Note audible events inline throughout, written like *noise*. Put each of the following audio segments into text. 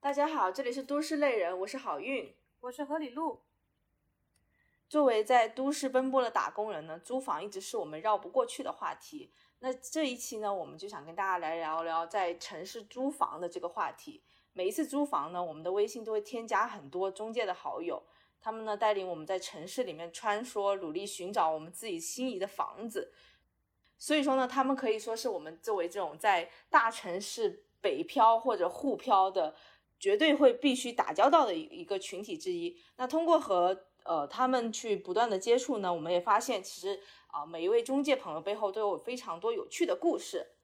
大家好，这里是都市类人，我是好运，我是何里路。作为在都市奔波的打工人呢，租房一直是我们绕不过去的话题。那这一期呢，我们就想跟大家来聊聊在城市租房的这个话题。每一次租房呢，我们的微信都会添加很多中介的好友，他们呢带领我们在城市里面穿梭，努力寻找我们自己心仪的房子。所以说呢，他们可以说是我们作为这种在大城市北漂或者沪漂的，绝对会必须打交道的一一个群体之一。那通过和呃，他们去不断的接触呢，我们也发现，其实啊，每一位中介朋友背后都有非常多有趣的故事。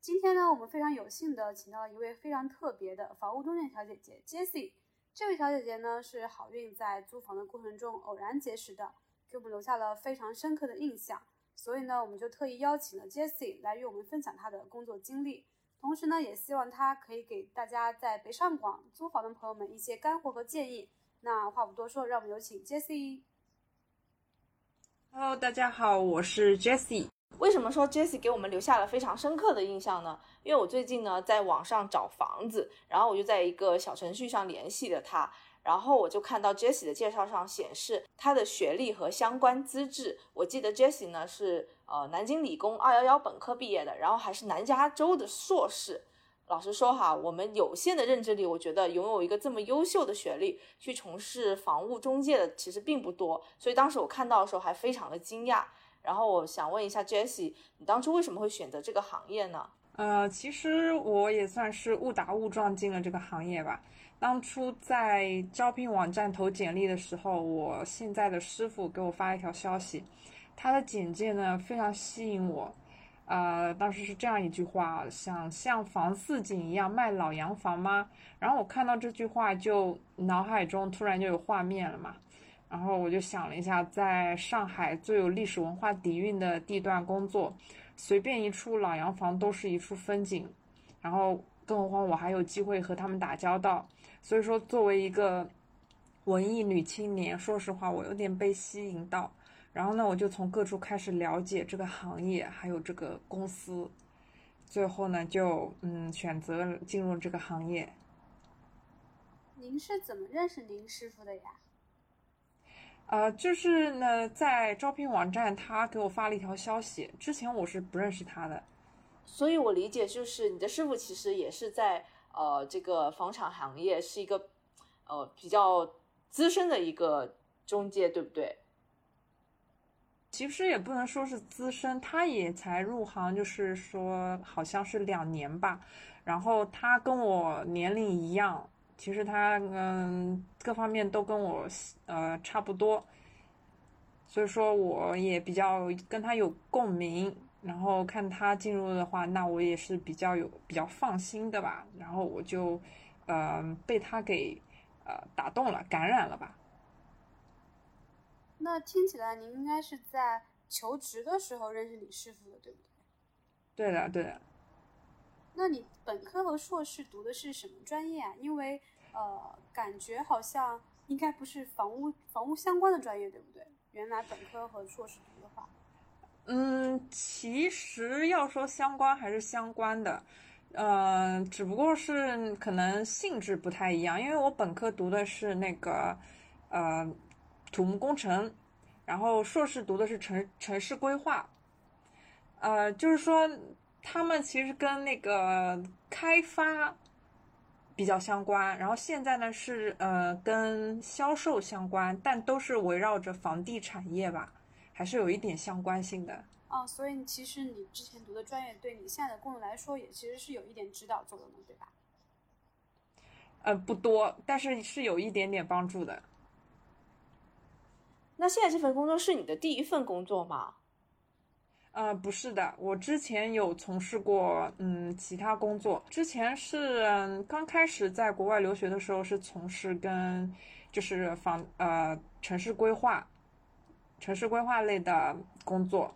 今天呢，我们非常有幸的请到了一位非常特别的房屋中介小姐姐 Jessie。这位小姐姐呢，是好运在租房的过程中偶然结识的，给我们留下了非常深刻的印象。所以呢，我们就特意邀请了 Jessie 来与我们分享她的工作经历，同时呢，也希望她可以给大家在北上广租房的朋友们一些干货和建议。那话不多说，让我们有请 Jessie。Hello，大家好，我是 Jessie。为什么说 Jessie 给我们留下了非常深刻的印象呢？因为我最近呢在网上找房子，然后我就在一个小程序上联系了他，然后我就看到 Jessie 的介绍上显示他的学历和相关资质。我记得 Jessie 呢是呃南京理工二幺幺本科毕业的，然后还是南加州的硕士。老实说哈，我们有限的认知里，我觉得拥有一个这么优秀的学历去从事房屋中介的其实并不多，所以当时我看到的时候还非常的惊讶。然后我想问一下 Jessie，你当初为什么会选择这个行业呢？呃，其实我也算是误打误撞进了这个行业吧。当初在招聘网站投简历的时候，我现在的师傅给我发一条消息，他的简介呢非常吸引我。呃，当时是这样一句话：想像房似锦一样卖老洋房吗？然后我看到这句话，就脑海中突然就有画面了嘛。然后我就想了一下，在上海最有历史文化底蕴的地段工作，随便一处老洋房都是一处风景。然后，更何况我还有机会和他们打交道。所以说，作为一个文艺女青年，说实话，我有点被吸引到。然后呢，我就从各处开始了解这个行业，还有这个公司，最后呢，就嗯选择进入这个行业。您是怎么认识您师傅的呀？呃，就是呢，在招聘网站，他给我发了一条消息，之前我是不认识他的，所以我理解就是你的师傅其实也是在呃这个房产行业是一个呃比较资深的一个中介，对不对？其实也不能说是资深，他也才入行，就是说好像是两年吧。然后他跟我年龄一样，其实他嗯各方面都跟我呃差不多，所以说我也比较跟他有共鸣。然后看他进入的话，那我也是比较有比较放心的吧。然后我就呃被他给呃打动了，感染了吧。那听起来您应该是在求职的时候认识李师傅的，对不对？对的，对的。那你本科和硕士读的是什么专业啊？因为呃，感觉好像应该不是房屋房屋相关的专业，对不对？原来本科和硕士读的话，嗯，其实要说相关还是相关的，嗯，只不过是可能性质不太一样，因为我本科读的是那个呃。土木工程，然后硕士读的是城城市规划，呃，就是说他们其实跟那个开发比较相关，然后现在呢是呃跟销售相关，但都是围绕着房地产业吧，还是有一点相关性的。哦，所以其实你之前读的专业对你现在的工作来说，也其实是有一点指导作用的，对吧？呃，不多，但是是有一点点帮助的。那现在这份工作是你的第一份工作吗？呃，不是的，我之前有从事过嗯其他工作。之前是刚开始在国外留学的时候是从事跟就是房呃城市规划、城市规划类的工作。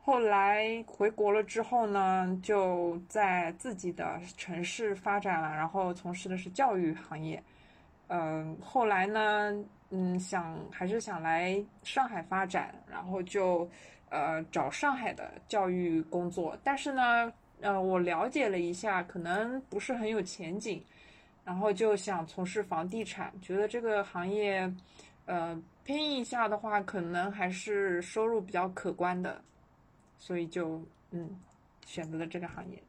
后来回国了之后呢，就在自己的城市发展了，然后从事的是教育行业。嗯，后来呢？嗯，想还是想来上海发展，然后就呃找上海的教育工作。但是呢，呃，我了解了一下，可能不是很有前景，然后就想从事房地产，觉得这个行业，呃，拼一下的话，可能还是收入比较可观的，所以就嗯选择了这个行业。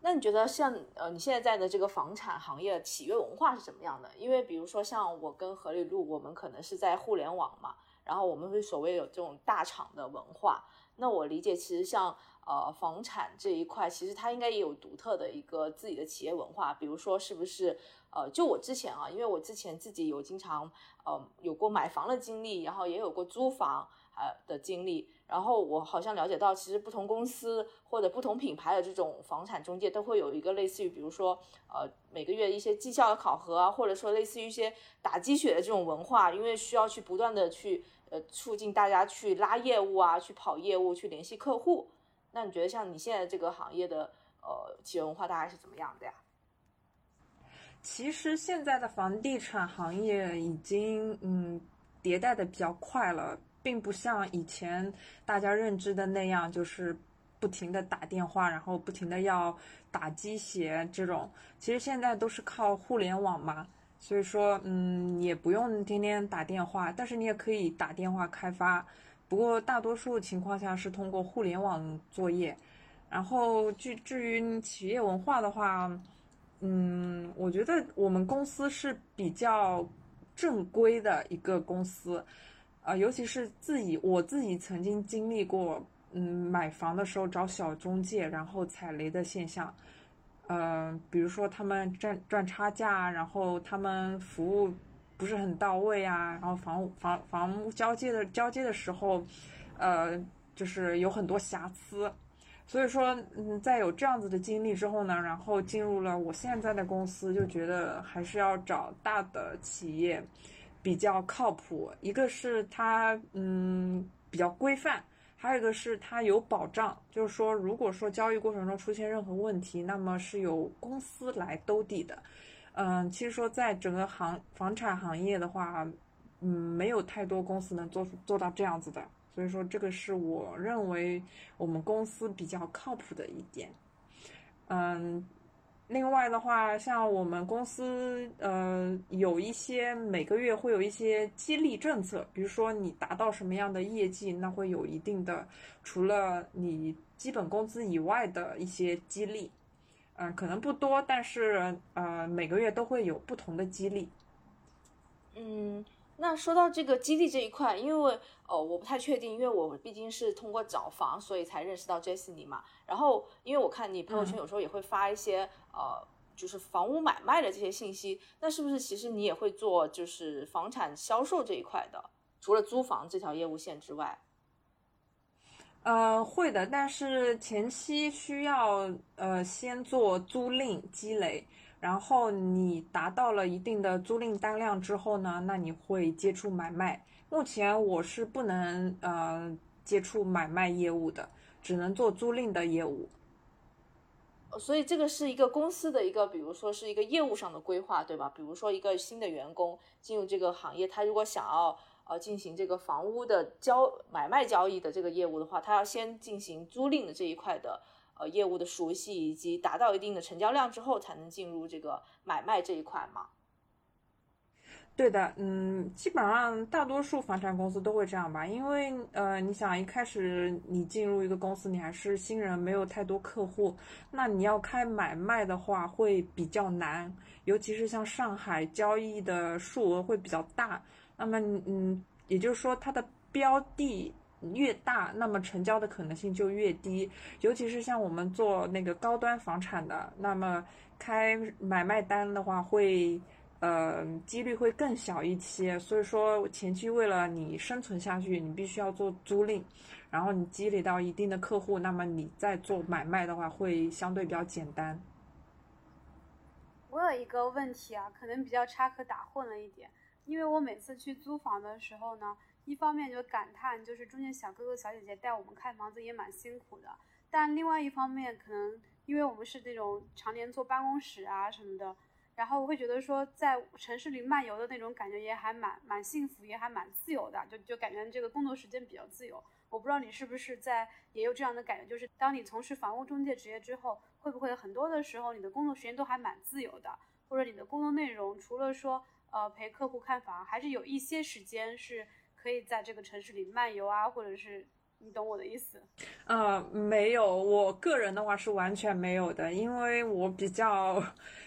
那你觉得像呃你现在在的这个房产行业企业文化是怎么样的？因为比如说像我跟何里路，我们可能是在互联网嘛，然后我们会所谓有这种大厂的文化。那我理解，其实像呃房产这一块，其实它应该也有独特的一个自己的企业文化。比如说是不是呃就我之前啊，因为我之前自己有经常呃有过买房的经历，然后也有过租房呃的经历。然后我好像了解到，其实不同公司或者不同品牌的这种房产中介都会有一个类似于，比如说，呃，每个月一些绩效的考核啊，或者说类似于一些打鸡血的这种文化，因为需要去不断的去呃促进大家去拉业务啊，去跑业务，去联系客户。那你觉得像你现在这个行业的呃企业文化大概是怎么样的呀？其实现在的房地产行业已经嗯迭代的比较快了。并不像以前大家认知的那样，就是不停的打电话，然后不停的要打鸡血这种。其实现在都是靠互联网嘛，所以说，嗯，也不用天天打电话，但是你也可以打电话开发。不过大多数情况下是通过互联网作业。然后，至至于企业文化的话，嗯，我觉得我们公司是比较正规的一个公司。啊，尤其是自己，我自己曾经经历过，嗯，买房的时候找小中介，然后踩雷的现象，呃，比如说他们赚赚差价，然后他们服务不是很到位啊，然后房屋房房屋交接的交接的时候，呃，就是有很多瑕疵，所以说，嗯，在有这样子的经历之后呢，然后进入了我现在的公司，就觉得还是要找大的企业。比较靠谱，一个是它嗯比较规范，还有一个是它有保障，就是说如果说交易过程中出现任何问题，那么是由公司来兜底的。嗯，其实说在整个行房产行业的话，嗯，没有太多公司能做做到这样子的，所以说这个是我认为我们公司比较靠谱的一点。嗯。另外的话，像我们公司，呃，有一些每个月会有一些激励政策，比如说你达到什么样的业绩，那会有一定的，除了你基本工资以外的一些激励，嗯，可能不多，但是呃，每个月都会有不同的激励。嗯。那说到这个基地这一块，因为呃我不太确定，因为我毕竟是通过找房，所以才认识到 Jessie 你嘛。然后因为我看你朋友圈有时候也会发一些呃就是房屋买卖的这些信息，那是不是其实你也会做就是房产销售这一块的？除了租房这条业务线之外，呃会的，但是前期需要呃先做租赁积累。然后你达到了一定的租赁单量之后呢，那你会接触买卖。目前我是不能呃接触买卖业务的，只能做租赁的业务。所以这个是一个公司的一个，比如说是一个业务上的规划，对吧？比如说一个新的员工进入这个行业，他如果想要呃进行这个房屋的交买卖交易的这个业务的话，他要先进行租赁的这一块的。呃，业务的熟悉以及达到一定的成交量之后，才能进入这个买卖这一块嘛？对的，嗯，基本上大多数房产公司都会这样吧，因为呃，你想一开始你进入一个公司，你还是新人，没有太多客户，那你要开买卖的话会比较难，尤其是像上海交易的数额会比较大，那么嗯，也就是说它的标的。越大，那么成交的可能性就越低，尤其是像我们做那个高端房产的，那么开买卖单的话，会呃几率会更小一些。所以说前期为了你生存下去，你必须要做租赁，然后你积累到一定的客户，那么你再做买卖的话，会相对比较简单。我有一个问题啊，可能比较插科打诨了一点，因为我每次去租房的时候呢。一方面就感叹，就是中间小哥哥小姐姐带我们看房子也蛮辛苦的，但另外一方面，可能因为我们是那种常年坐办公室啊什么的，然后我会觉得说，在城市里漫游的那种感觉也还蛮蛮幸福，也还蛮自由的，就就感觉这个工作时间比较自由。我不知道你是不是在也有这样的感觉，就是当你从事房屋中介职业之后，会不会很多的时候你的工作时间都还蛮自由的，或者你的工作内容除了说呃陪客户看房，还是有一些时间是可以在这个城市里漫游啊，或者是。你懂我的意思？呃，没有，我个人的话是完全没有的，因为我比较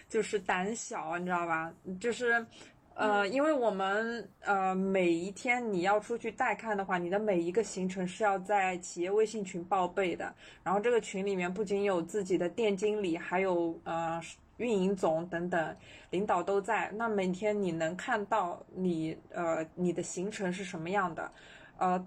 就是胆小，你知道吧？就是，呃，因为我们呃每一天你要出去带看的话，你的每一个行程是要在企业微信群报备的，然后这个群里面不仅有自己的店经理，还有呃运营总等等领导都在，那每天你能看到你呃你的行程是什么样的，呃。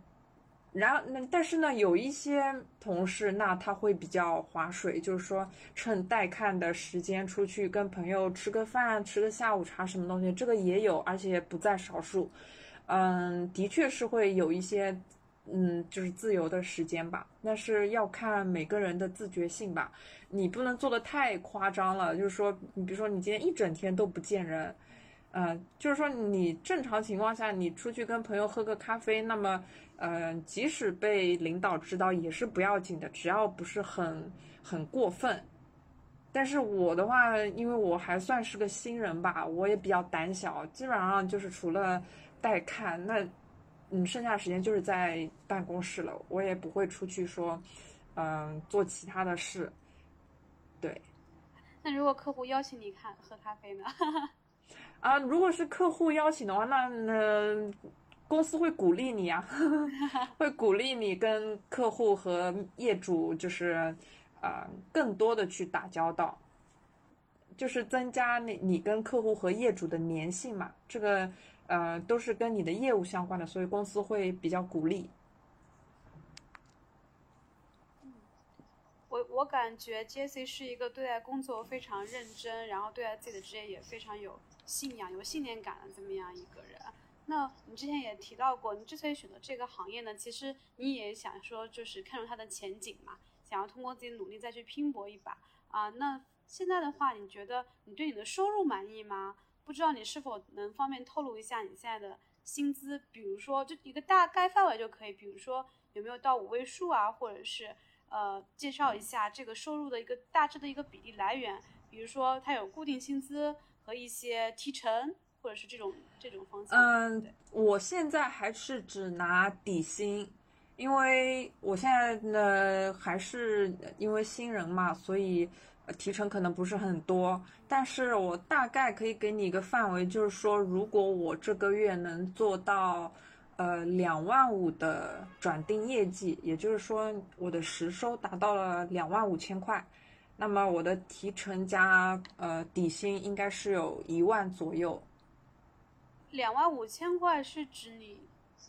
然后，那但是呢，有一些同事，那他会比较划水，就是说趁带看的时间出去跟朋友吃个饭，吃个下午茶，什么东西，这个也有，而且不在少数。嗯，的确是会有一些，嗯，就是自由的时间吧。但是要看每个人的自觉性吧，你不能做的太夸张了。就是说，你比如说你今天一整天都不见人，嗯，就是说你正常情况下你出去跟朋友喝个咖啡，那么。嗯，即使被领导知道也是不要紧的，只要不是很很过分。但是我的话，因为我还算是个新人吧，我也比较胆小，基本上就是除了带看，那嗯，剩下时间就是在办公室了，我也不会出去说，嗯，做其他的事。对。那如果客户邀请你看喝咖啡呢？*laughs* 啊，如果是客户邀请的话，那那。公司会鼓励你呀，*laughs* 会鼓励你跟客户和业主，就是，呃，更多的去打交道，就是增加你你跟客户和业主的粘性嘛。这个，呃，都是跟你的业务相关的，所以公司会比较鼓励。我我感觉 Jesse 是一个对待工作非常认真，然后对待自己的职业也非常有信仰、有信念感的这么样一个人。那你之前也提到过，你之所以选择这个行业呢，其实你也想说，就是看中它的前景嘛，想要通过自己努力再去拼搏一把啊。那现在的话，你觉得你对你的收入满意吗？不知道你是否能方便透露一下你现在的薪资，比如说就一个大概范围就可以，比如说有没有到五位数啊，或者是呃介绍一下这个收入的一个大致的一个比例来源，比如说它有固定薪资和一些提成。或者是这种这种方向。嗯，我现在还是只拿底薪，因为我现在呢还是因为新人嘛，所以提成可能不是很多。但是我大概可以给你一个范围，就是说，如果我这个月能做到呃两万五的转定业绩，也就是说我的实收达到了两万五千块，那么我的提成加呃底薪应该是有一万左右。两万五千块是指你，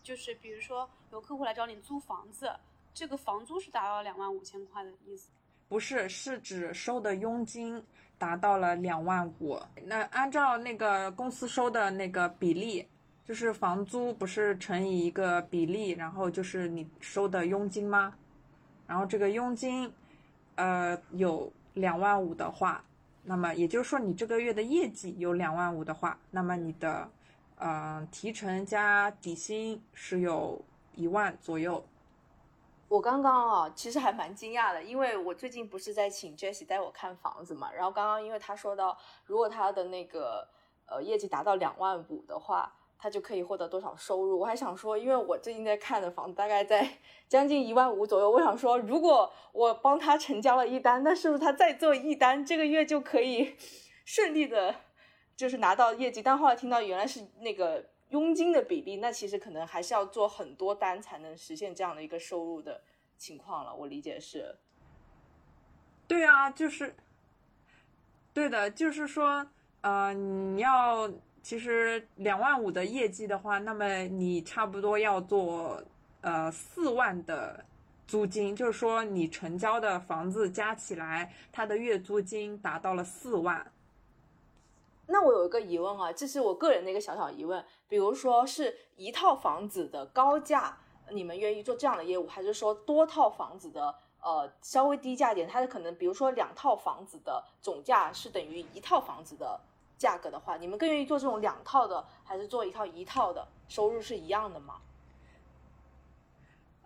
就是比如说有客户来找你租房子，这个房租是达到两万五千块的意思？不是，是指收的佣金达到了两万五。那按照那个公司收的那个比例，就是房租不是乘以一个比例，然后就是你收的佣金吗？然后这个佣金，呃，有两万五的话，那么也就是说你这个月的业绩有两万五的话，那么你的。嗯，提成加底薪是有一万左右。我刚刚啊，其实还蛮惊讶的，因为我最近不是在请 Jessie 带我看房子嘛。然后刚刚因为他说到，如果他的那个呃业绩达到两万五的话，他就可以获得多少收入。我还想说，因为我最近在看的房子大概在将近一万五左右，我想说，如果我帮他成交了一单，那是不是他再做一单，这个月就可以 *laughs* 顺利的？就是拿到业绩，但后来听到原来是那个佣金的比例，那其实可能还是要做很多单才能实现这样的一个收入的情况了。我理解是，对啊，就是，对的，就是说，呃，你要其实两万五的业绩的话，那么你差不多要做呃四万的租金，就是说你成交的房子加起来，它的月租金达到了四万。那我有一个疑问啊，这是我个人的一个小小疑问，比如说是一套房子的高价，你们愿意做这样的业务，还是说多套房子的呃稍微低价点，它的可能比如说两套房子的总价是等于一套房子的价格的话，你们更愿意做这种两套的，还是做一套一套的？收入是一样的吗？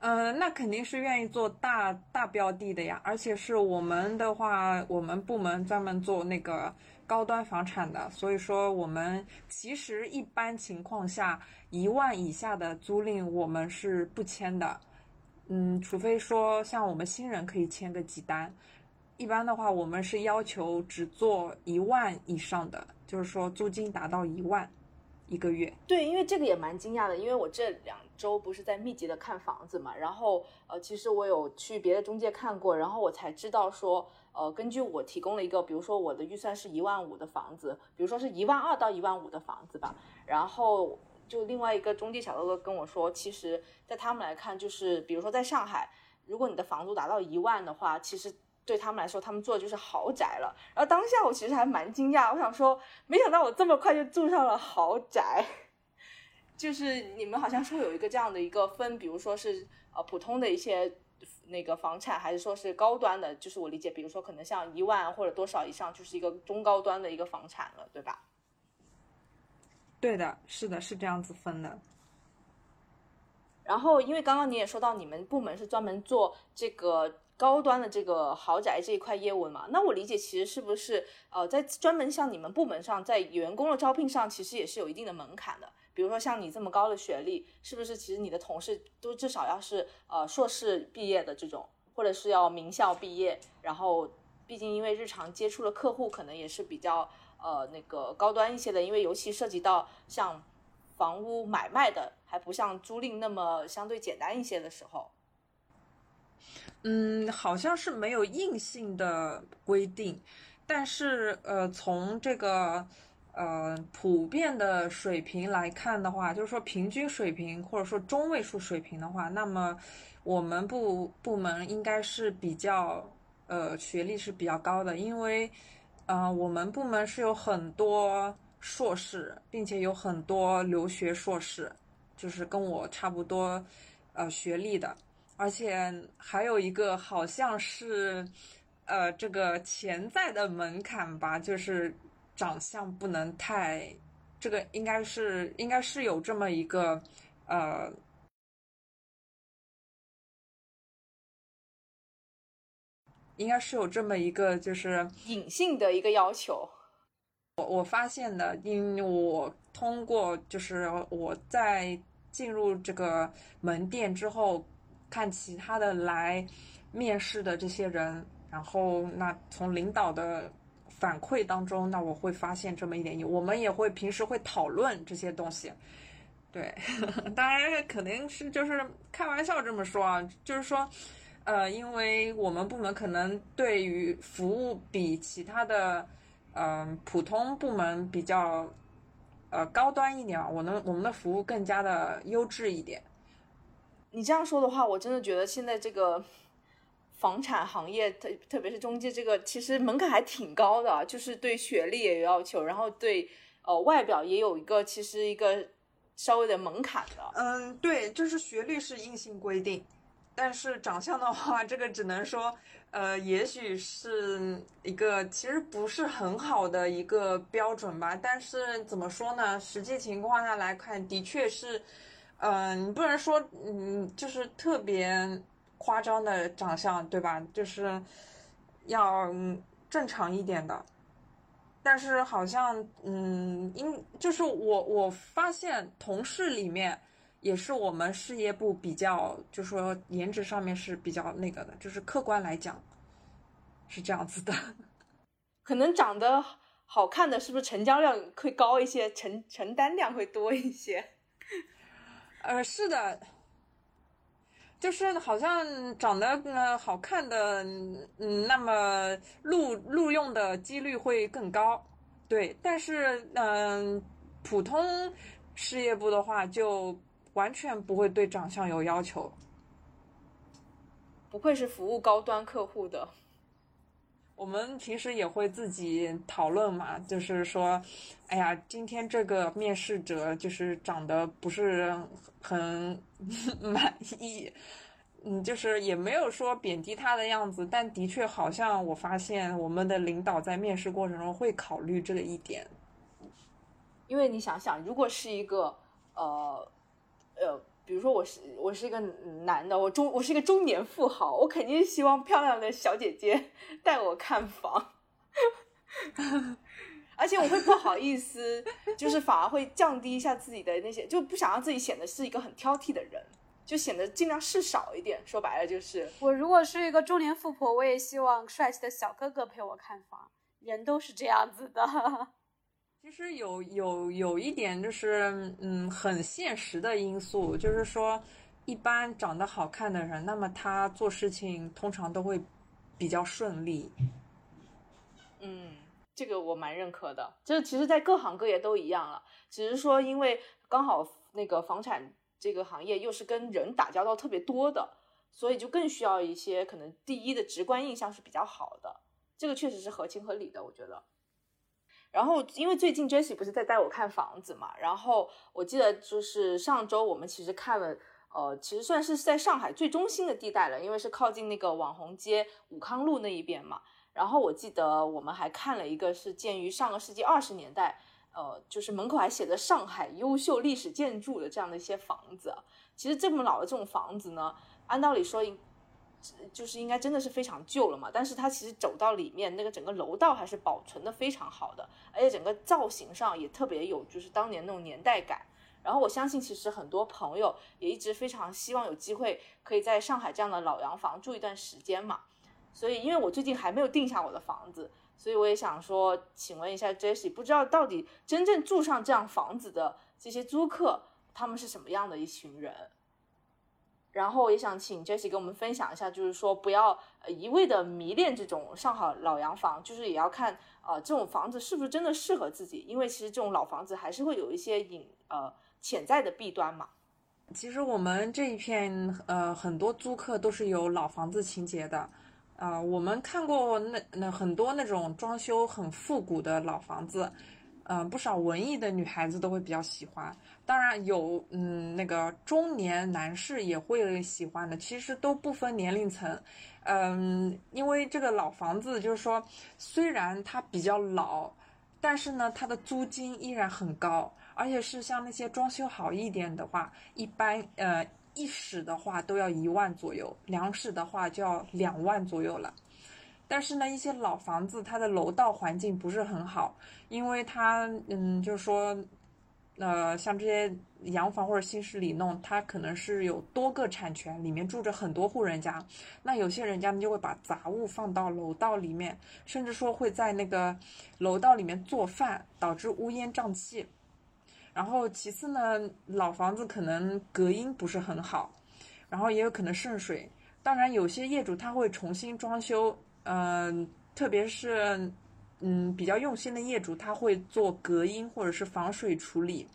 嗯，那肯定是愿意做大大标的的呀，而且是我们的话，我们部门专门做那个高端房产的，所以说我们其实一般情况下一万以下的租赁我们是不签的，嗯，除非说像我们新人可以签个几单，一般的话我们是要求只做一万以上的，就是说租金达到一万一个月。对，因为这个也蛮惊讶的，因为我这两。周不是在密集的看房子嘛，然后呃，其实我有去别的中介看过，然后我才知道说，呃，根据我提供了一个，比如说我的预算是一万五的房子，比如说是一万二到一万五的房子吧，然后就另外一个中介小哥哥跟我说，其实在他们来看，就是比如说在上海，如果你的房租达到一万的话，其实对他们来说，他们做的就是豪宅了。然后当下我其实还蛮惊讶，我想说，没想到我这么快就住上了豪宅。*laughs* 就是你们好像说有一个这样的一个分，比如说是呃普通的一些那个房产，还是说是高端的？就是我理解，比如说可能像一万或者多少以上，就是一个中高端的一个房产了，对吧？对的，是的，是这样子分的。然后，因为刚刚你也说到，你们部门是专门做这个高端的这个豪宅这一块业务嘛？那我理解，其实是不是呃在专门像你们部门上，在员工的招聘上，其实也是有一定的门槛的。比如说像你这么高的学历，是不是其实你的同事都至少要是呃硕士毕业的这种，或者是要名校毕业？然后毕竟因为日常接触的客户可能也是比较呃那个高端一些的，因为尤其涉及到像房屋买卖的，还不像租赁那么相对简单一些的时候。嗯，好像是没有硬性的规定，但是呃从这个。呃，普遍的水平来看的话，就是说平均水平或者说中位数水平的话，那么我们部部门应该是比较呃学历是比较高的，因为呃我们部门是有很多硕士，并且有很多留学硕士，就是跟我差不多呃学历的，而且还有一个好像是呃这个潜在的门槛吧，就是。长相不能太，这个应该是应该是有这么一个，呃，应该是有这么一个就是隐性的一个要求。我我发现的，因为我通过就是我在进入这个门店之后，看其他的来面试的这些人，然后那从领导的。反馈当中，那我会发现这么一点，我们也会平时会讨论这些东西。对，*laughs* 当然肯定是就是开玩笑这么说啊，就是说，呃，因为我们部门可能对于服务比其他的，嗯，普通部门比较，呃，高端一点，我们我们的服务更加的优质一点。你这样说的话，我真的觉得现在这个。房产行业，特特别是中介这个，其实门槛还挺高的，就是对学历也有要求，然后对呃外表也有一个其实一个稍微的门槛的。嗯，对，就是学历是硬性规定，但是长相的话，这个只能说，呃，也许是一个其实不是很好的一个标准吧。但是怎么说呢？实际情况下来看，的确是，嗯，你不能说，嗯，就是特别。夸张的长相，对吧？就是要正常一点的。但是好像，嗯，因就是我我发现同事里面也是我们事业部比较，就说颜值上面是比较那个的，就是客观来讲是这样子的。*laughs* 可能长得好看的是不是成交量会高一些，承承担量会多一些？呃，是的。就是好像长得呃好看的，嗯，那么录录用的几率会更高，对。但是嗯，普通事业部的话就完全不会对长相有要求。不愧是服务高端客户的。我们平时也会自己讨论嘛，就是说，哎呀，今天这个面试者就是长得不是很 *laughs* 满意，嗯，就是也没有说贬低他的样子，但的确好像我发现我们的领导在面试过程中会考虑这个一点，因为你想想，如果是一个呃呃，比如说我是我是一个男的，我中我是一个中年富豪，我肯定希望漂亮的小姐姐 *laughs* 带我看房，*laughs* 而且我会不好意思，就是反而会降低一下自己的那些，就不想让自己显得是一个很挑剔的人，就显得尽量事少一点。说白了就是，我如果是一个中年富婆，我也希望帅气的小哥哥陪我看房，人都是这样子的。其实有有有一点就是，嗯，很现实的因素，就是说，一般长得好看的人，那么他做事情通常都会比较顺利。嗯，这个我蛮认可的。这其实，在各行各业都一样了，只是说因为刚好那个房产这个行业又是跟人打交道特别多的，所以就更需要一些可能第一的直观印象是比较好的。这个确实是合情合理的，我觉得。然后，因为最近 Jessie 不是在带我看房子嘛，然后我记得就是上周我们其实看了，呃，其实算是在上海最中心的地带了，因为是靠近那个网红街武康路那一边嘛。然后我记得我们还看了一个是建于上个世纪二十年代，呃，就是门口还写着“上海优秀历史建筑”的这样的一些房子。其实这么老的这种房子呢，按道理说就是应该真的是非常旧了嘛，但是它其实走到里面那个整个楼道还是保存的非常好的，而且整个造型上也特别有就是当年那种年代感。然后我相信，其实很多朋友也一直非常希望有机会可以在上海这样的老洋房住一段时间嘛。所以，因为我最近还没有定下我的房子，所以我也想说，请问一下 Jessie，不知道到底真正住上这样房子的这些租客，他们是什么样的一群人？然后也想请 Jessie 跟我们分享一下，就是说不要一味的迷恋这种上好老洋房，就是也要看呃这种房子是不是真的适合自己，因为其实这种老房子还是会有一些隐呃潜在的弊端嘛。其实我们这一片呃很多租客都是有老房子情节的，啊、我们看过那那很多那种装修很复古的老房子，嗯、不少文艺的女孩子都会比较喜欢。当然有嗯那个中年男士也会喜欢的，其实都不分年龄层。嗯，因为这个老房子就是说，虽然它比较老，但是呢，它的租金依然很高，而且是像那些装修好一点的话，一般呃一室的话都要一万左右，两室的话就要两万左右了。但是呢，一些老房子它的楼道环境不是很好，因为它嗯，就是说，呃，像这些洋房或者新式里弄，它可能是有多个产权，里面住着很多户人家。那有些人家呢就会把杂物放到楼道里面，甚至说会在那个楼道里面做饭，导致乌烟瘴气。然后其次呢，老房子可能隔音不是很好，然后也有可能渗水。当然，有些业主他会重新装修，嗯、特别是嗯比较用心的业主，他会做隔音或者是防水处理。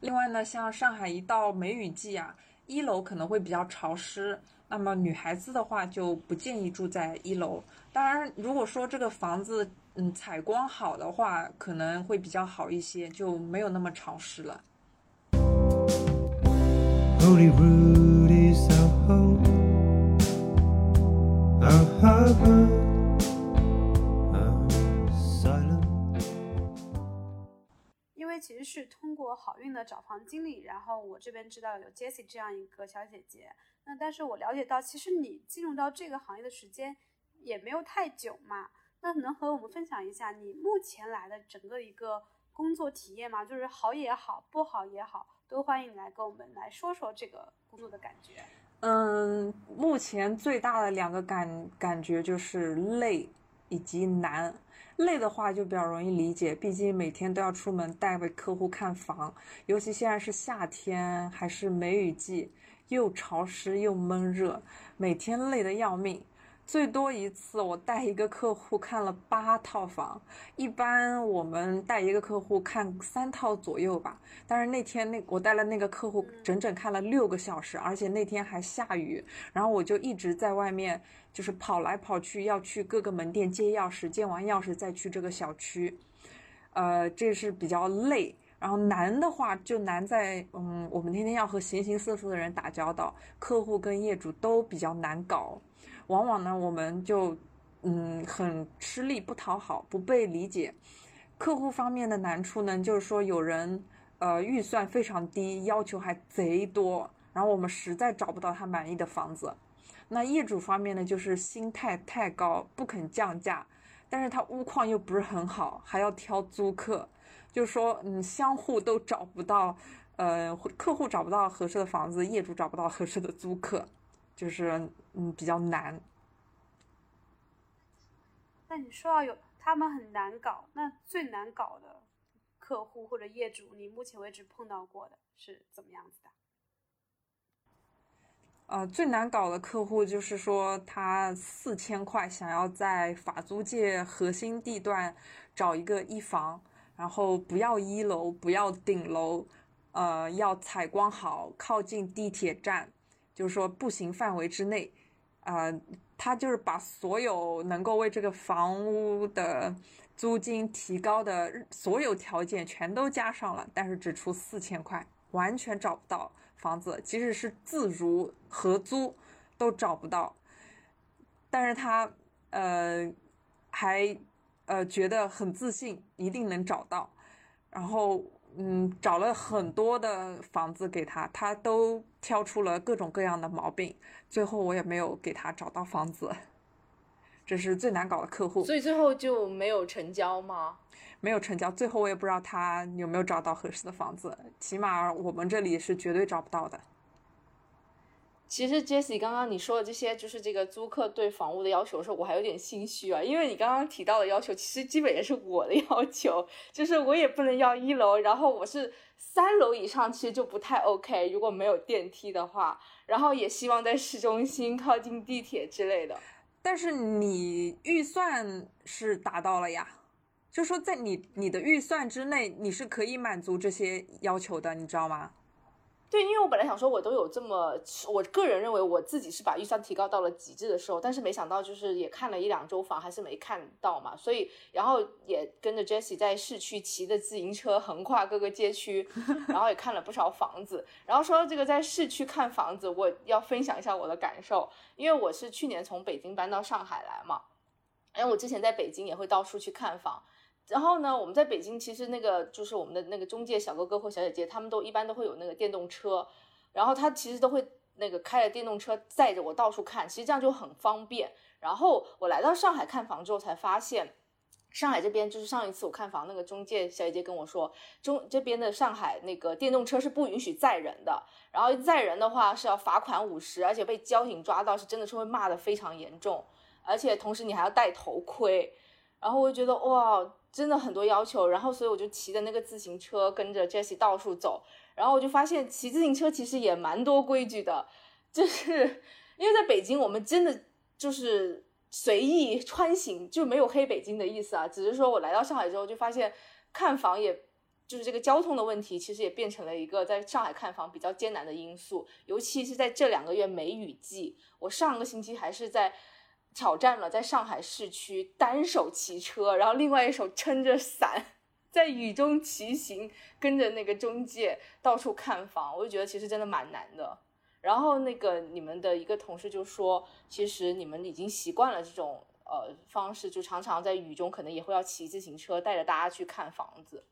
另外呢，像上海一到梅雨季啊，一楼可能会比较潮湿，那么女孩子的话就不建议住在一楼。当然，如果说这个房子嗯采光好的话，可能会比较好一些，就没有那么潮湿了。因为其实是通过好运的找房经历，然后我这边知道有 Jessie 这样一个小姐姐。那但是我了解到，其实你进入到这个行业的时间也没有太久嘛。那能和我们分享一下你目前来的整个一个工作体验吗？就是好也好，不好也好，都欢迎你来跟我们来说说这个工作的感觉。嗯，目前最大的两个感感觉就是累以及难。累的话就比较容易理解，毕竟每天都要出门带为客户看房，尤其现在是夏天，还是梅雨季，又潮湿又闷热，每天累得要命。最多一次我带一个客户看了八套房，一般我们带一个客户看三套左右吧。但是那天那我带了那个客户整整看了六个小时，而且那天还下雨，然后我就一直在外面就是跑来跑去，要去各个门店借钥匙，借完钥匙再去这个小区，呃，这是比较累。然后难的话就难在，嗯，我们天天要和形形色色的人打交道，客户跟业主都比较难搞，往往呢我们就，嗯，很吃力，不讨好，不被理解。客户方面的难处呢，就是说有人呃预算非常低，要求还贼多，然后我们实在找不到他满意的房子。那业主方面呢，就是心态太高，不肯降价，但是他屋况又不是很好，还要挑租客，就是说嗯，相互都找不到，呃，客户找不到合适的房子，业主找不到合适的租客，就是嗯比较难。那你说到有他们很难搞，那最难搞的客户或者业主，你目前为止碰到过的是怎么样子的？呃，最难搞的客户就是说，他四千块想要在法租界核心地段找一个一房，然后不要一楼，不要顶楼，呃，要采光好，靠近地铁站，就是说步行范围之内，呃，他就是把所有能够为这个房屋的租金提高的所有条件全都加上了，但是只出四千块，完全找不到。房子即使是自如合租都找不到，但是他呃还呃觉得很自信，一定能找到，然后嗯找了很多的房子给他，他都挑出了各种各样的毛病，最后我也没有给他找到房子，这是最难搞的客户。所以最后就没有成交吗？没有成交，最后我也不知道他有没有找到合适的房子，起码我们这里是绝对找不到的。其实 Jesse 刚刚你说的这些，就是这个租客对房屋的要求的时候，我还有点心虚啊，因为你刚刚提到的要求，其实基本也是我的 *laughs* 要求，就是我也不能要一楼，然后我是三楼以上，其实就不太 OK，如果没有电梯的话，然后也希望在市中心靠近地铁之类的。但是你预算是达到了呀。就说在你你的预算之内，你是可以满足这些要求的，你知道吗？对，因为我本来想说，我都有这么，我个人认为我自己是把预算提高到了极致的时候，但是没想到就是也看了一两周房，还是没看到嘛，所以然后也跟着 Jessie 在市区骑着自行车横跨各个街区，然后也看了不少房子。然后说到这个在市区看房子，我要分享一下我的感受，因为我是去年从北京搬到上海来嘛，因为我之前在北京也会到处去看房。然后呢，我们在北京，其实那个就是我们的那个中介小哥哥或小姐姐，他们都一般都会有那个电动车，然后他其实都会那个开着电动车载着我到处看，其实这样就很方便。然后我来到上海看房之后，才发现上海这边就是上一次我看房那个中介小姐姐跟我说，中这边的上海那个电动车是不允许载人的，然后载人的话是要罚款五十，而且被交警抓到是真的是会骂的非常严重，而且同时你还要戴头盔。然后我就觉得哇。真的很多要求，然后所以我就骑着那个自行车跟着 Jessie 到处走，然后我就发现骑自行车其实也蛮多规矩的，就是 *laughs* 因为在北京我们真的就是随意穿行，就没有黑北京的意思啊，只是说我来到上海之后就发现看房也就是这个交通的问题，其实也变成了一个在上海看房比较艰难的因素，尤其是在这两个月梅雨季，我上个星期还是在。挑战了在上海市区单手骑车，然后另外一手撑着伞，在雨中骑行，跟着那个中介到处看房，我就觉得其实真的蛮难的。然后那个你们的一个同事就说，其实你们已经习惯了这种呃方式，就常常在雨中可能也会要骑自行车带着大家去看房子。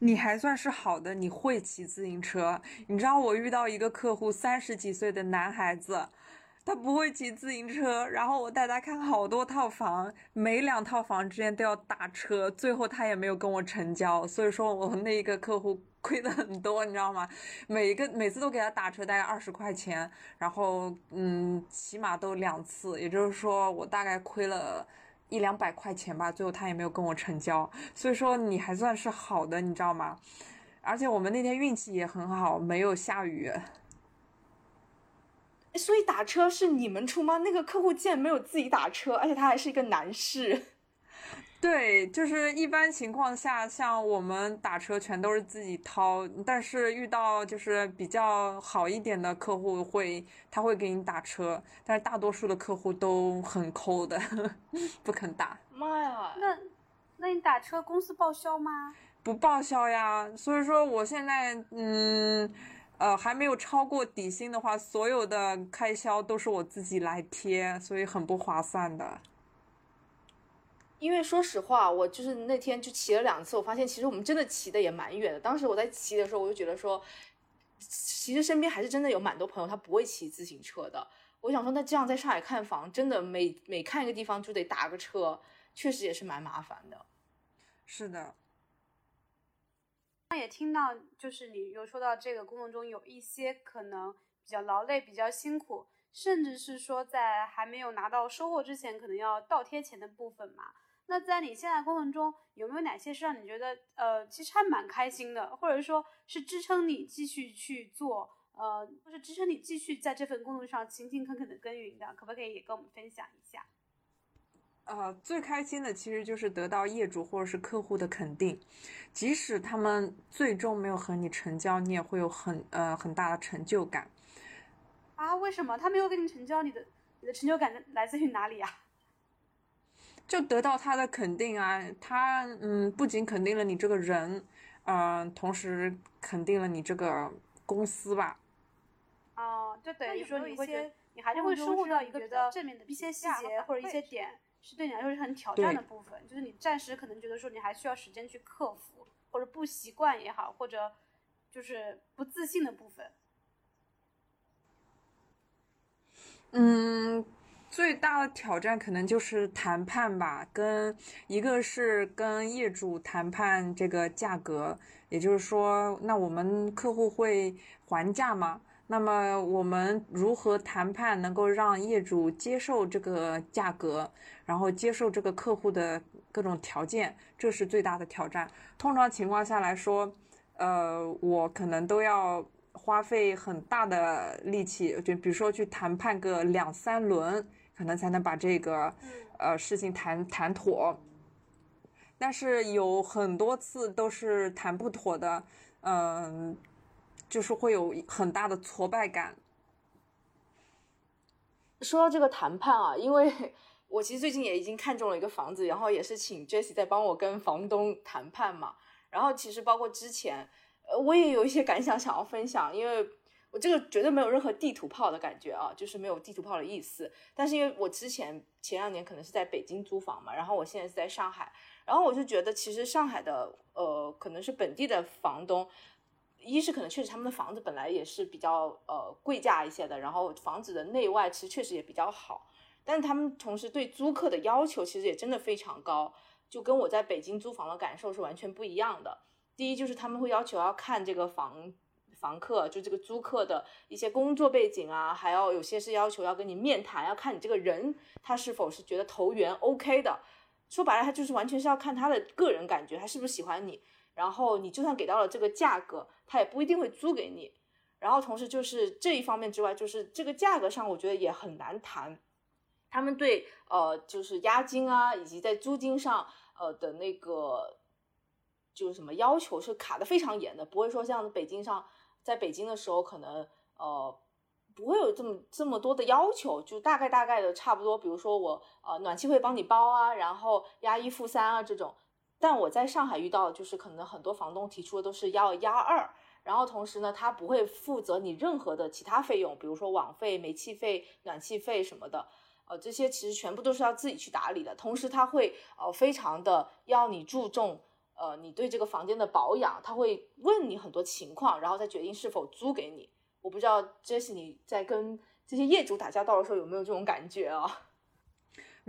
你还算是好的，你会骑自行车。你知道我遇到一个客户，三十几岁的男孩子。他不会骑自行车，然后我带他看好多套房，每两套房之间都要打车，最后他也没有跟我成交，所以说我那一个客户 *laughs* 亏的很多，你知道吗？每一个每次都给他打车大概二十块钱，然后嗯，起码都两次，也就是说我大概亏了一两百块钱吧，最后他也没有跟我成交，所以说你还算是好的，你知道吗？而且我们那天运气也很好，没有下雨。所以打车是你们出吗？那个客户竟然没有自己打车，而且他还是一个男士。*laughs* 对，就是一般情况下，像我们打车全都是自己掏，但是遇到就是比较好一点的客户会，他会给你打车，但是大多数的客户都很抠的，*laughs* 不肯打。妈呀！那那你打车公司报销吗？不报销呀，所以说我现在嗯。呃，还没有超过底薪的话，所有的开销都是我自己来贴，所以很不划算的。因为说实话，我就是那天就骑了两次，我发现其实我们真的骑的也蛮远的。当时我在骑的时候，我就觉得说，其实身边还是真的有蛮多朋友他不会骑自行车的。我想说，那这样在上海看房，真的每每看一个地方就得打个车，确实也是蛮麻烦的。是的，那那也听到，就是你有说到这个工作中有一些可能比较劳累、比较辛苦，甚至是说在还没有拿到收获之前，可能要倒贴钱的部分嘛。那在你现在过程中，有没有哪些是让你觉得呃其实还蛮开心的，或者说是支撑你继续去做，呃，或是支撑你继续在这份工作上勤勤恳恳的耕耘的？可不可以也跟我们分享一下？呃，最开心的其实就是得到业主或者是客户的肯定，即使他们最终没有和你成交，你也会有很呃很大的成就感。啊？为什么他没有跟你成交？你的你的成就感来自于哪里啊？就得到他的肯定啊，他嗯不仅肯定了你这个人，嗯、同时肯定了你这个公司吧。哦，就等于说有一些你会觉得你还是会收获到一个比较正面的一些细节或者一些点，是对你来说是很挑战的部分，就是你暂时可能觉得说你还需要时间去克服，或者不习惯也好，或者就是不自信的部分。嗯，最大的挑战可能就是谈判吧，跟一个是跟业主谈判这个价格，也就是说，那我们客户会还价吗？那么我们如何谈判能够让业主接受这个价格，然后接受这个客户的各种条件，这是最大的挑战。通常情况下来说，呃，我可能都要花费很大的力气，就比如说去谈判个两三轮，可能才能把这个呃事情谈谈妥。但是有很多次都是谈不妥的，嗯、就是会有很大的挫败感。说到这个谈判啊，因为 *laughs* 我其实最近也已经看中了一个房子，然后也是请 Jessie 在帮我跟房东谈判嘛。然后其实包括之前，呃，我也有一些感想想要分享，因为我这个绝对没有任何地图炮的感觉啊，就是没有地图炮的意思。但是因为我之前前两年可能是在北京租房嘛，然后我现在是在上海，然后我就觉得其实上海的呃可能是本地的房东。一是可能确实他们的房子本来也是比较呃贵价一些的，然后房子的内外其实确实也比较好，但是他们同时对租客的要求其实也真的非常高，就跟我在北京租房的感受是完全不一样的。第一就是他们会要求要看这个房房客，就这个租客的一些工作背景啊，还要有些是要求要跟你面谈，要看你这个人他是否是觉得投缘 OK 的。说白了，他就是完全是要看他的个人感觉，他是不是喜欢你。然后你就算给到了这个价格，他也不一定会租给你。然后同时就是这一方面之外，就是这个价格上，我觉得也很难谈。他们对呃，就是押金啊，以及在租金上呃的那个就是什么要求是卡的非常严的，不会说像北京上，在北京的时候可能呃不会有这么这么多的要求，就大概大概的差不多。比如说我呃暖气会帮你包啊，然后押一付三啊这种。但我在上海遇到就是可能很多房东提出的都是要押二，然后同时呢，他不会负责你任何的其他费用，比如说网费、煤气费、暖气费什么的，呃，这些其实全部都是要自己去打理的。同时，他会呃非常的要你注重呃你对这个房间的保养，他会问你很多情况，然后再决定是否租给你。我不知道 Jesse 你在跟这些业主打交道的时候有没有这种感觉啊？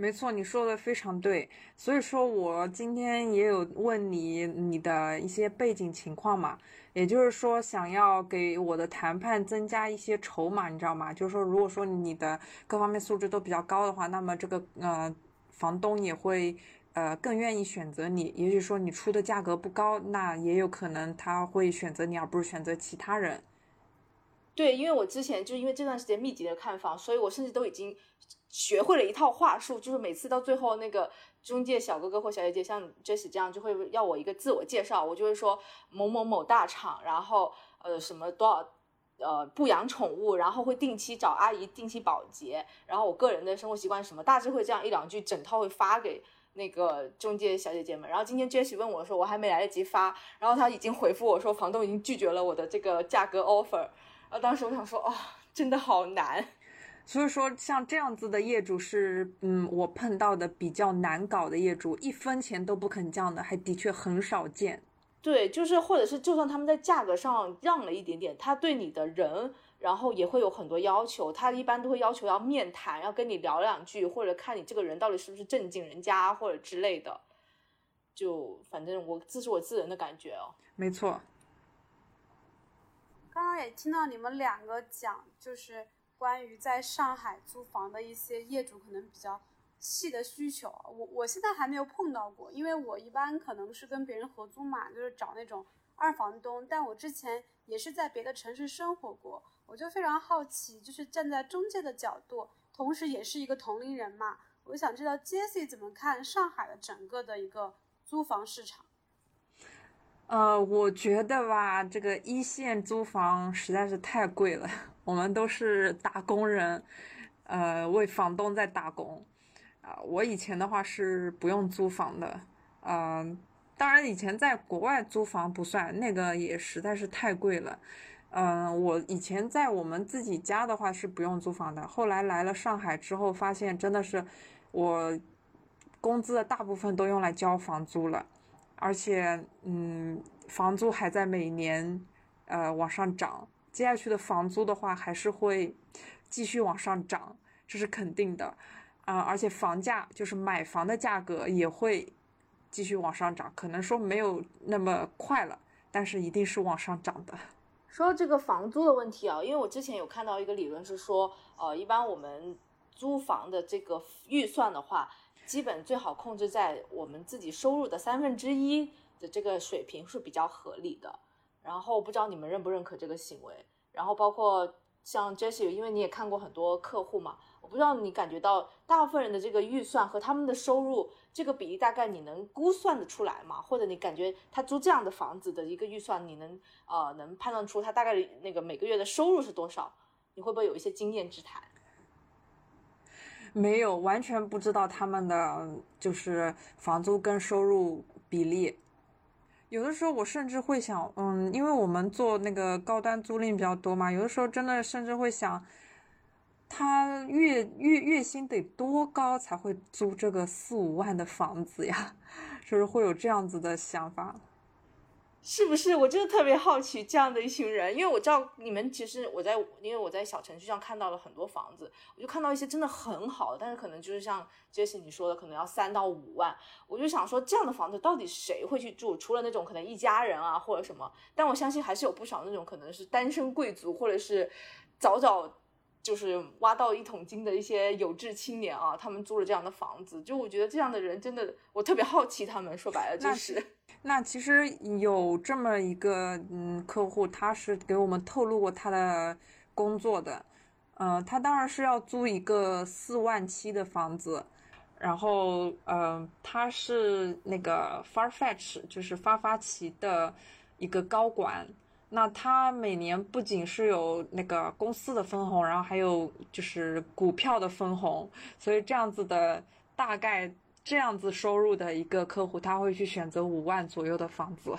没错，你说的非常对。所以说我今天也有问你你的一些背景情况嘛，也就是说想要给我的谈判增加一些筹码，你知道吗？就是说，如果说你的各方面素质都比较高的话，那么这个呃房东也会呃更愿意选择你。也许说你出的价格不高，那也有可能他会选择你，而不是选择其他人。对，因为我之前就因为这段时间密集的看房，所以我甚至都已经学会了一套话术，就是每次到最后那个中介小哥哥或小姐姐，像 Jesse 这样，就会要我一个自我介绍，我就会说某某某大厂，然后呃什么多少。呃，不养宠物，然后会定期找阿姨定期保洁，然后我个人的生活习惯什么，大致会这样一两句，整套会发给那个中介小姐姐们。然后今天 Jessie 问我说，我还没来得及发，然后他已经回复我说，房东已经拒绝了我的这个价格 offer。然后当时我想说，哦，真的好难。所以说，像这样子的业主是，嗯，我碰到的比较难搞的业主，一分钱都不肯降的，还的确很少见。对，就是或者是就算他们在价格上让了一点点，他对你的人，然后也会有很多要求。他一般都会要求要面谈，要跟你聊两句，或者看你这个人到底是不是正经人家或者之类的。就反正我这是我自人的感觉哦。没错，刚刚也听到你们两个讲，就是关于在上海租房的一些业主可能比较细的需求。我我现在还没有碰到过，因为我一般可能是跟别人合租嘛，就是找那种二房东。但我之前也是在别的城市生活过，我就非常好奇，就是站在中介的角度，同时也是一个同龄人嘛，我想知道 Jessie 怎么看上海的整个的一个租房市场。呃，我觉得吧，这个一线租房实在是太贵了。我们都是打工人，呃，为房东在打工。啊、我以前的话是不用租房的，嗯、当然以前在国外租房不算，那个也实在是太贵了。嗯、我以前在我们自己家的话是不用租房的，后来来了上海之后，发现真的是我工资的大部分都用来交房租了。而且，嗯，房租还在每年，呃，往上涨。接下去的房租的话，还是会继续往上涨，这是肯定的。啊、而且房价就是买房的价格也会继续往上涨，可能说没有那么快了，但是一定是往上涨的。说到这个房租的问题啊，因为我之前有看到一个理论是说，呃，一般我们租房的这个预算的话，基本最好控制在我们自己收入的三分之一的这个水平是比较合理的。然后不知道你们认不认可这个行为？然后包括像 Jessie，因为你也看过很多客户嘛，我不知道你感觉到大部分人的这个预算和他们的收入这个比例，大概你能估算得出来吗？或者你感觉他租这样的房子的一个预算，你能呃能判断出他大概那个每个月的收入是多少？你会不会有一些经验之谈？没有，完全不知道他们的就是房租跟收入比例。有的时候我甚至会想，嗯，因为我们做那个高端租赁比较多嘛，有的时候真的甚至会想，他月月月薪得多高才会租这个四五万的房子呀？*laughs* 就是会有这样子的想法。是不是？我真的特别好奇这样的一群人，因为我知道你们其实我在，因为我在小程序上看到了很多房子，我就看到一些真的很好的，但是可能就是像 Jesse 你说的，可能要三到五万，我就想说这样的房子到底谁会去住？除了那种可能一家人啊或者什么，但我相信还是有不少那种可能是单身贵族或者是早早就是挖到一桶金的一些有志青年啊，他们租了这样的房子，就我觉得这样的人真的，我特别好奇他们，说白了就是。那其实有这么一个嗯客户，他是给我们透露过他的工作的，呃，他当然是要租一个四万七的房子，然后呃，他是那个 Farfetch，就是发发奇的一个高管。那他每年不仅是有那个公司的分红，然后还有就是股票的分红，所以这样子的大概这样子收入的一个客户，他会去选择五万左右的房子。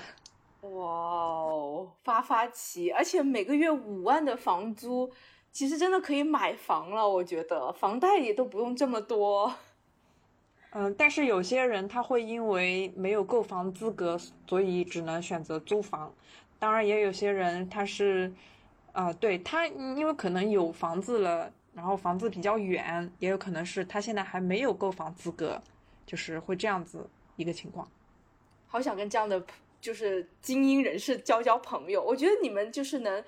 哇哦，发发奇，而且每个月五万的房租，其实真的可以买房了。我觉得房贷也都不用这么多。*laughs* 嗯，但是有些人他会因为没有购房资格，所以只能选择租房。当然，也有些人他是，啊、对他因为可能有房子了，然后房子比较远，也有可能是他现在还没有购房资格，就是会这样子一个情况。好想跟这样的就是精英人士交交朋友。我觉得你们就是能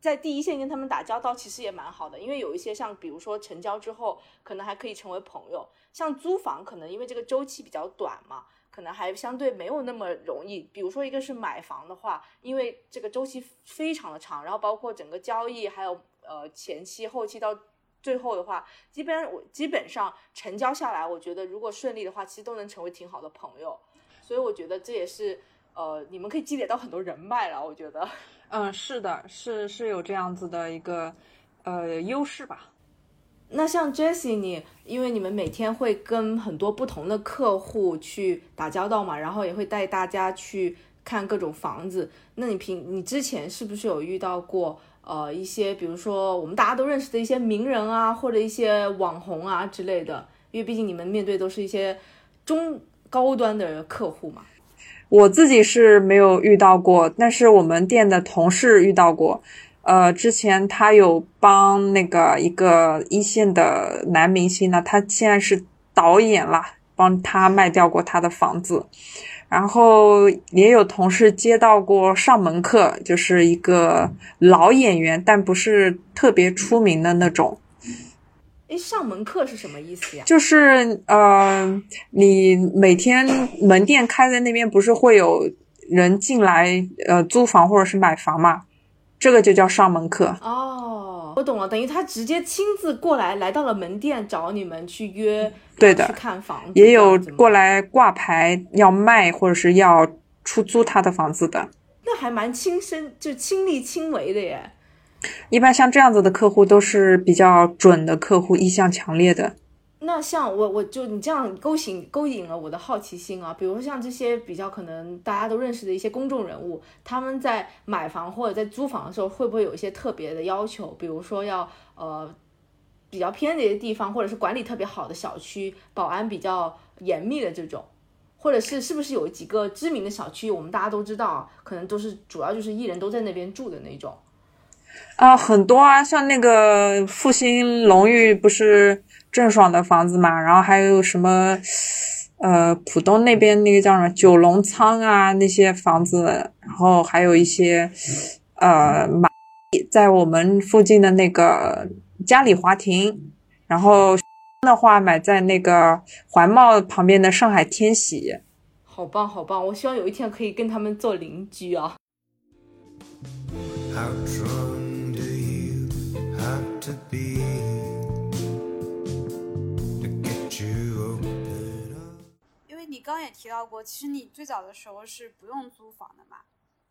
在第一线跟他们打交道，其实也蛮好的。因为有一些像比如说成交之后，可能还可以成为朋友。像租房，可能因为这个周期比较短嘛，可能还相对没有那么容易。比如说一个是买房的话，因为这个周期非常的长，然后包括整个交易，还有呃前期、后期到。最后的话，基本我基本上成交下来，我觉得如果顺利的话，其实都能成为挺好的朋友。所以我觉得这也是呃，你们可以积累到很多人脉了。我觉得，嗯，是的，是是有这样子的一个呃优势吧。那像 Jessie 你，因为你们每天会跟很多不同的客户去打交道嘛，然后也会带大家去看各种房子。那你平你之前是不是有遇到过呃一些，比如说我们大家都认识的一些名人啊，或者一些网红啊之类的？因为毕竟你们面对都是一些中高端的客户嘛。我自己是没有遇到过，但是我们店的同事遇到过。呃，之前他有帮那个一个一线的男明星呢，他现在是导演了，帮他卖掉过他的房子。然后也有同事接到过上门客，就是一个老演员，但不是特别出名的那种。哎，上门客是什么意思呀？就是呃，你每天门店开在那边，不是会有人进来呃租房或者是买房嘛？这个就叫上门客。哦，我懂了，等于他直接亲自过来，来到了门店找你们去约，对的去看房子，也有过来挂牌要卖或者是要出租他的房子的。那还蛮亲身，就亲力亲为的耶。一般像这样子的客户都是比较准的客户，意向强烈的。那像我，我就你这样勾引勾引了我的好奇心啊。比如说像这些比较可能大家都认识的一些公众人物，他们在买房或者在租房的时候，会不会有一些特别的要求？比如说要呃比较偏的一些地方，或者是管理特别好的小区，保安比较严密的这种，或者是是不是有几个知名的小区，我们大家都知道，可能都是主要就是艺人都在那边住的那种。啊，很多啊，像那个复兴龙域不是郑爽的房子嘛，然后还有什么，呃，浦东那边那个叫什么九龙仓啊那些房子，然后还有一些，呃，马在我们附近的那个嘉里华庭，然后的话买在那个环贸旁边的上海天喜，好棒好棒！我希望有一天可以跟他们做邻居啊。How 你刚刚也提到过，其实你最早的时候是不用租房的嘛，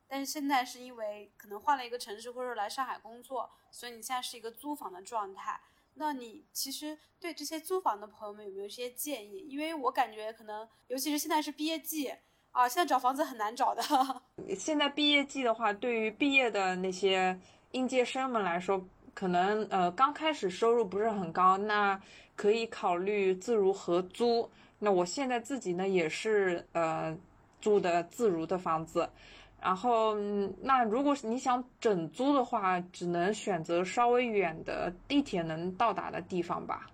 但是现在是因为可能换了一个城市，或者说来上海工作，所以你现在是一个租房的状态。那你其实对这些租房的朋友们有没有一些建议？因为我感觉可能，尤其是现在是毕业季啊，现在找房子很难找的。*laughs* 现在毕业季的话，对于毕业的那些应届生们来说，可能呃刚开始收入不是很高，那可以考虑自如合租。那我现在自己呢也是呃租的自如的房子，然后那如果你想整租的话，只能选择稍微远的地铁能到达的地方吧。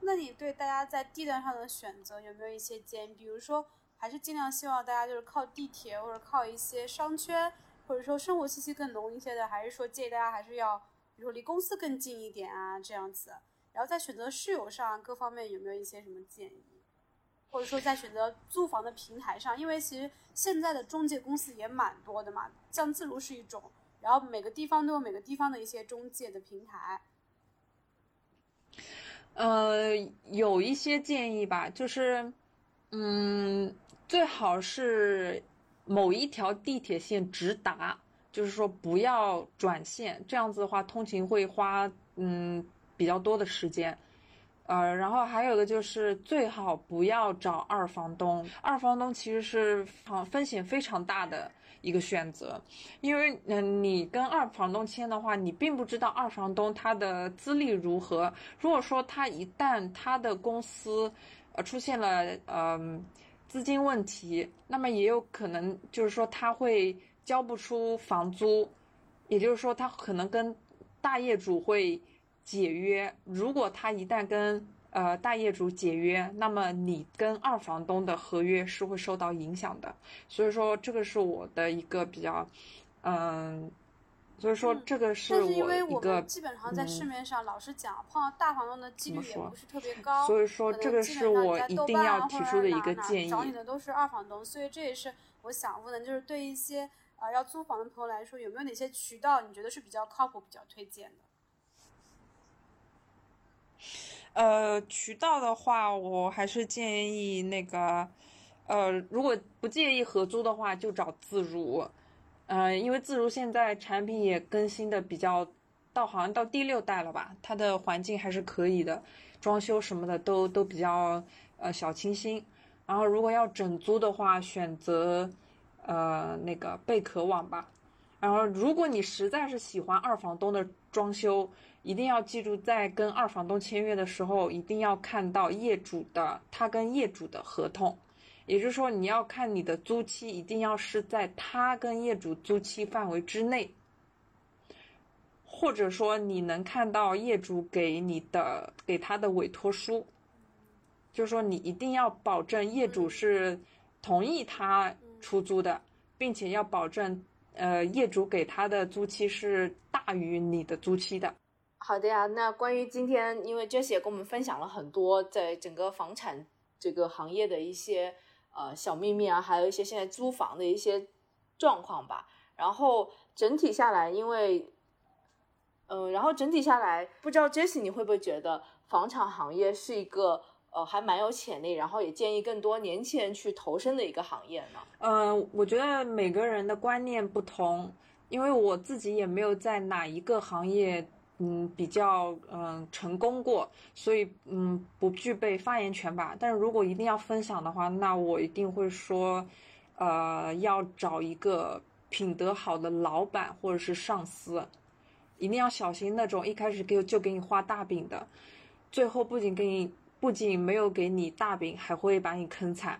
那你对大家在地段上的选择有没有一些建议？比如说，还是尽量希望大家就是靠地铁或者靠一些商圈，或者说生活气息更浓一些的，还是说建议大家还是要，比如说离公司更近一点啊，这样子。然后在选择室友上各方面有没有一些什么建议？或者说在选择租房的平台上，因为其实现在的中介公司也蛮多的嘛，像自如是一种，然后每个地方都有每个地方的一些中介的平台。呃，有一些建议吧，就是，嗯，最好是某一条地铁线直达，就是说不要转线，这样子的话通勤会花嗯比较多的时间。呃，然后还有的就是最好不要找二房东，二房东其实是啊风险非常大的一个选择，因为嗯、你跟二房东签的话，你并不知道二房东他的资历如何。如果说他一旦他的公司呃出现了呃资金问题，那么也有可能就是说他会交不出房租，也就是说他可能跟大业主会解约。如果他一旦跟呃大业主解约，那么你跟二房东的合约是会受到影响的。所以说这个是我的一个比较，嗯，所以说嗯这个是但是因为我一个们基本上在市嗯面上，老实讲，碰到大房东的几率也不是特别高。所以说这个是我一定要提出的一个建议找你。的都是二房东，所以这也是我想问的，就是对一些呃要租房的朋友来说，有没有哪些渠道你觉得是比较靠谱、比较推荐的？呃，渠道的话，我还是建议那个，呃，如果不介意合租的话，就找自如。呃，因为自如现在产品也更新的比较，到好像到第六代了吧，它的环境还是可以的，装修什么的都都比较呃小清新。然后如果要整租的话，选择呃那个贝壳网吧。然后，如果你实在是喜欢二房东的装修，一定要记住，在跟二房东签约的时候，一定要看到业主的他跟业主的合同，也就是说，你要看你的租期一定要是在他跟业主租期范围之内，或者说你能看到业主给你的给他的委托书，就是说你一定要保证业主是同意他出租的，并且要保证。呃，业主给他的租期是大于你的租期的。好的呀，那关于今天，因为 Jessie 也跟我们分享了很多在整个房产这个行业的一些呃小秘密啊，还有一些现在租房的一些状况吧。然后整体下来，因为嗯，然后整体下来，不知道 Jessie 你会不会觉得房产行业是一个？呃，还蛮有潜力，然后也建议更多年轻人去投身的一个行业呢。嗯，我觉得每个人的观念不同，因为我自己也没有在哪一个行业嗯比较嗯成功过，所以嗯不具备发言权吧。但是如果一定要分享的话，那我一定会说，呃，要找一个品德好的老板或者是上司，一定要小心那种一开始给就给你画大饼的，最后不仅给你。不仅没有给你大饼，还会把你坑惨，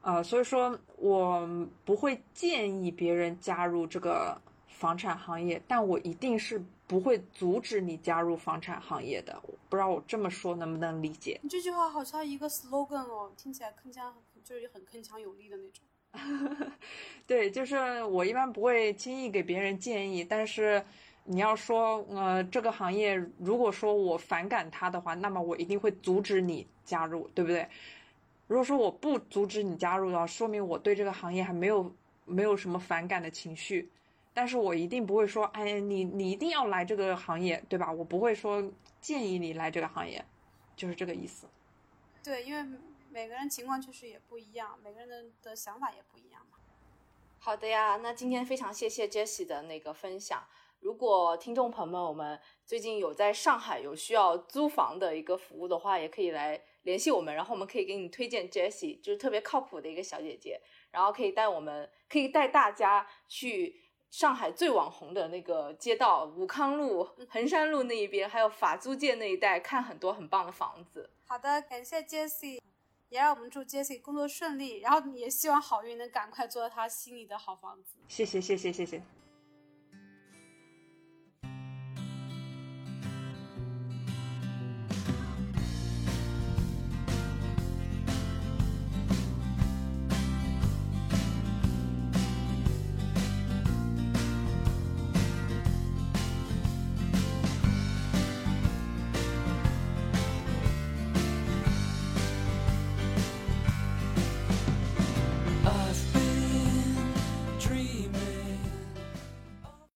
呃，所以说我不会建议别人加入这个房产行业，但我一定是不会阻止你加入房产行业的。不知道我这么说能不能理解？你这句话好像一个 slogan 哦，听起来铿锵，就是很铿锵有力的那种。*laughs* 对，就是我一般不会轻易给别人建议，但是。你要说，呃，这个行业如果说我反感它的话，那么我一定会阻止你加入，对不对？如果说我不阻止你加入的话，说明我对这个行业还没有没有什么反感的情绪。但是我一定不会说，哎，你你一定要来这个行业，对吧？我不会说建议你来这个行业，就是这个意思。对，因为每个人情况确实也不一样，每个人的的想法也不一样嘛。好的呀，那今天非常谢谢 Jessie 的那个分享。如果听众朋友们，我们最近有在上海有需要租房的一个服务的话，也可以来联系我们，然后我们可以给你推荐 Jessie，就是特别靠谱的一个小姐姐，然后可以带我们，可以带大家去上海最网红的那个街道武康路、衡山路那一边，还有法租界那一带，看很多很棒的房子。好的，感谢 Jessie，也让我们祝 Jessie 工作顺利，然后也希望好运能赶快做到她心里的好房子。谢谢，谢谢，谢谢。